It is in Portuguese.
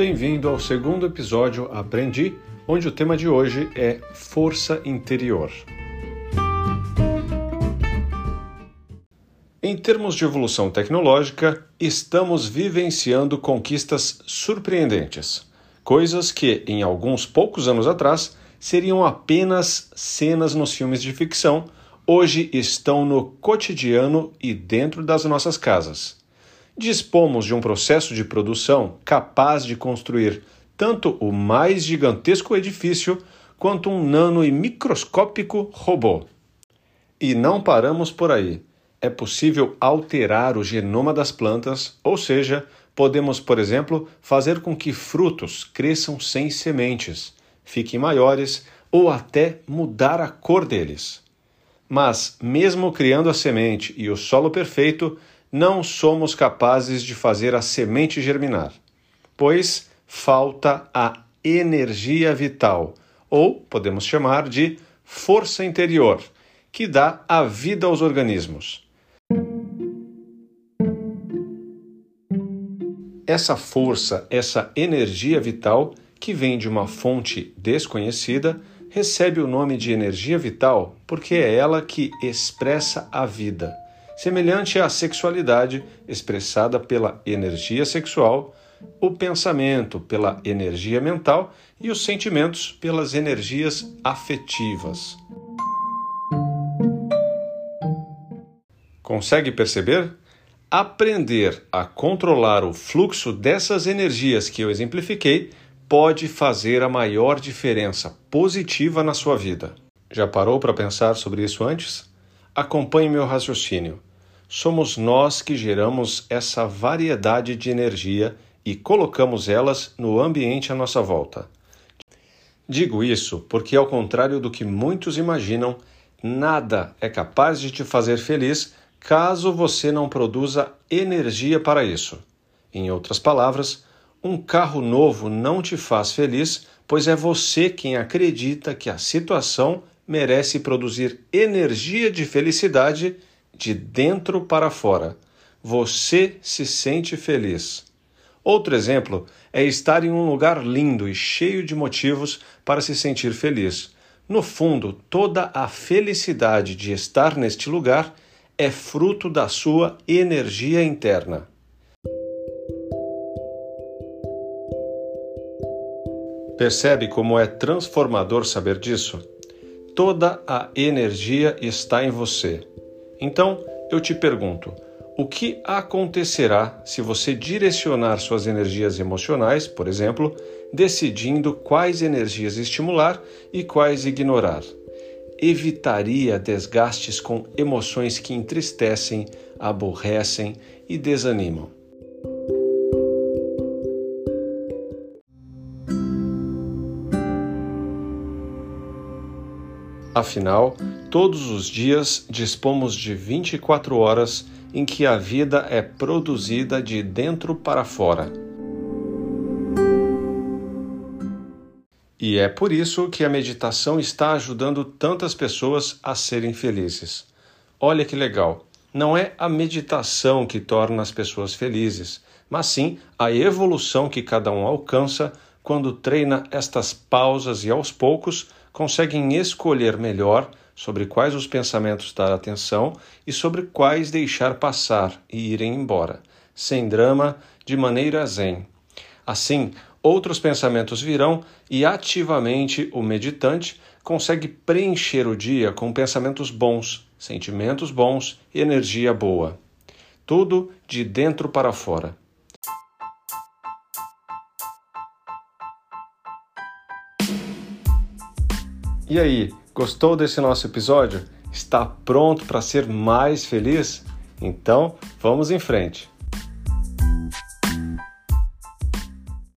bem-vindo ao segundo episódio Aprendi, onde o tema de hoje é força interior. Em termos de evolução tecnológica, estamos vivenciando conquistas surpreendentes, coisas que, em alguns poucos anos atrás, seriam apenas cenas nos filmes de ficção, hoje estão no cotidiano e dentro das nossas casas dispomos de um processo de produção capaz de construir tanto o mais gigantesco edifício quanto um nano e microscópico robô. E não paramos por aí. É possível alterar o genoma das plantas, ou seja, podemos, por exemplo, fazer com que frutos cresçam sem sementes, fiquem maiores ou até mudar a cor deles. Mas, mesmo criando a semente e o solo perfeito, não somos capazes de fazer a semente germinar, pois falta a energia vital, ou podemos chamar de força interior, que dá a vida aos organismos. Essa força, essa energia vital, que vem de uma fonte desconhecida, recebe o nome de energia vital porque é ela que expressa a vida semelhante à sexualidade expressada pela energia sexual, o pensamento pela energia mental e os sentimentos pelas energias afetivas. Consegue perceber? Aprender a controlar o fluxo dessas energias que eu exemplifiquei pode fazer a maior diferença positiva na sua vida. Já parou para pensar sobre isso antes? Acompanhe meu raciocínio somos nós que geramos essa variedade de energia e colocamos elas no ambiente à nossa volta. Digo isso porque, ao contrário do que muitos imaginam, nada é capaz de te fazer feliz caso você não produza energia para isso. Em outras palavras, um carro novo não te faz feliz, pois é você quem acredita que a situação merece produzir energia de felicidade de dentro para fora. Você se sente feliz. Outro exemplo é estar em um lugar lindo e cheio de motivos para se sentir feliz. No fundo, toda a felicidade de estar neste lugar é fruto da sua energia interna. Percebe como é transformador saber disso? Toda a energia está em você. Então, eu te pergunto: o que acontecerá se você direcionar suas energias emocionais, por exemplo, decidindo quais energias estimular e quais ignorar? Evitaria desgastes com emoções que entristecem, aborrecem e desanimam. Afinal, todos os dias dispomos de 24 horas em que a vida é produzida de dentro para fora. E é por isso que a meditação está ajudando tantas pessoas a serem felizes. Olha que legal! Não é a meditação que torna as pessoas felizes, mas sim a evolução que cada um alcança quando treina estas pausas e aos poucos conseguem escolher melhor sobre quais os pensamentos dar atenção e sobre quais deixar passar e irem embora, sem drama, de maneira zen. Assim, outros pensamentos virão e ativamente o meditante consegue preencher o dia com pensamentos bons, sentimentos bons e energia boa. Tudo de dentro para fora. E aí, gostou desse nosso episódio? Está pronto para ser mais feliz? Então, vamos em frente.